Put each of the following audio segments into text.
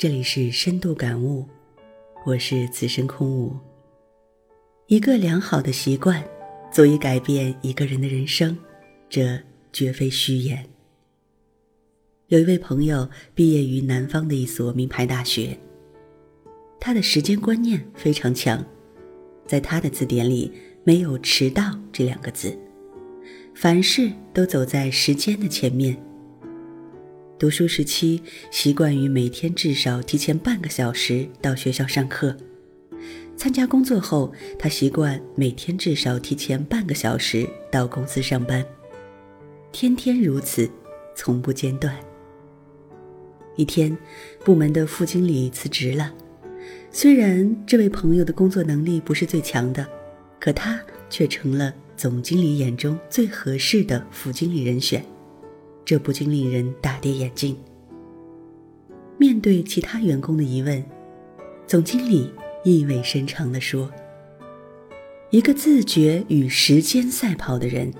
这里是深度感悟，我是此生空无。一个良好的习惯，足以改变一个人的人生，这绝非虚言。有一位朋友毕业于南方的一所名牌大学，他的时间观念非常强，在他的字典里没有迟到这两个字，凡事都走在时间的前面。读书时期，习惯于每天至少提前半个小时到学校上课；参加工作后，他习惯每天至少提前半个小时到公司上班，天天如此，从不间断。一天，部门的副经理辞职了，虽然这位朋友的工作能力不是最强的，可他却成了总经理眼中最合适的副经理人选。这不禁令人大跌眼镜。面对其他员工的疑问，总经理意味深长地说：“一个自觉与时间赛跑的人，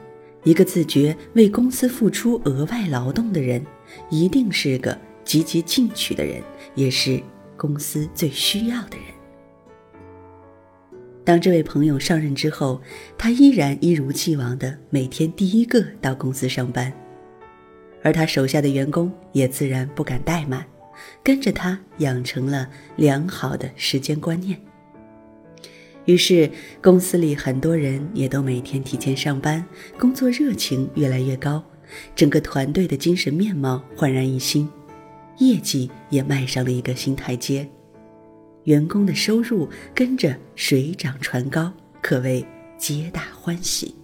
一个自觉为公司付出额外劳动的人，一定是个积极进取的人，也是公司最需要的人。”当这位朋友上任之后，他依然一如既往的每天第一个到公司上班。而他手下的员工也自然不敢怠慢，跟着他养成了良好的时间观念。于是，公司里很多人也都每天提前上班，工作热情越来越高，整个团队的精神面貌焕然一新，业绩也迈上了一个新台阶，员工的收入跟着水涨船高，可谓皆大欢喜。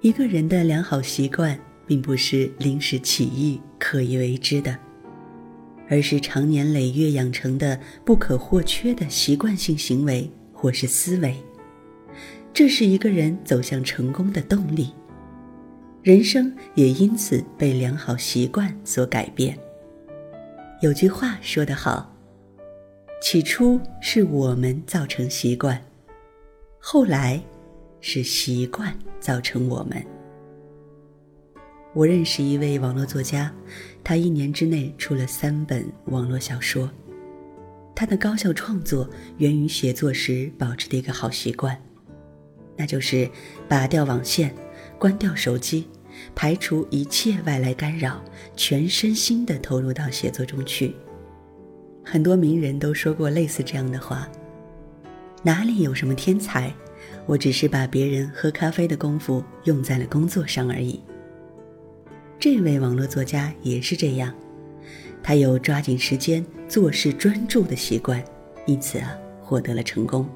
一个人的良好习惯。并不是临时起意刻意为之的，而是长年累月养成的不可或缺的习惯性行为或是思维。这是一个人走向成功的动力，人生也因此被良好习惯所改变。有句话说得好：“起初是我们造成习惯，后来是习惯造成我们。”我认识一位网络作家，他一年之内出了三本网络小说。他的高效创作源于写作时保持的一个好习惯，那就是拔掉网线，关掉手机，排除一切外来干扰，全身心地投入到写作中去。很多名人都说过类似这样的话：“哪里有什么天才，我只是把别人喝咖啡的功夫用在了工作上而已。”这位网络作家也是这样，他有抓紧时间做事专注的习惯，因此啊获得了成功。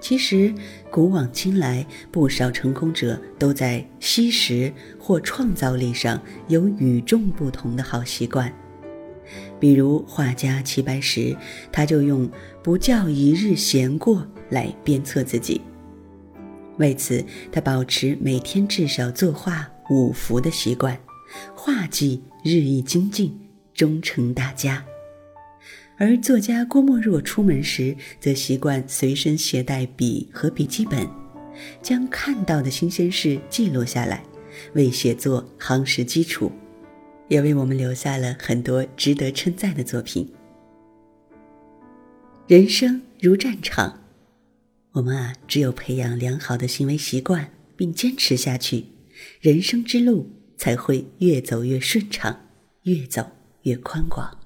其实古往今来，不少成功者都在惜时或创造力上有与众不同的好习惯。比如画家齐白石，他就用“不叫一日闲过”来鞭策自己。为此，他保持每天至少作画。五福的习惯，画技日益精进，终成大家。而作家郭沫若出门时，则习惯随身携带笔和笔记本，将看到的新鲜事记录下来，为写作夯实基础，也为我们留下了很多值得称赞的作品。人生如战场，我们啊，只有培养良好的行为习惯，并坚持下去。人生之路才会越走越顺畅，越走越宽广。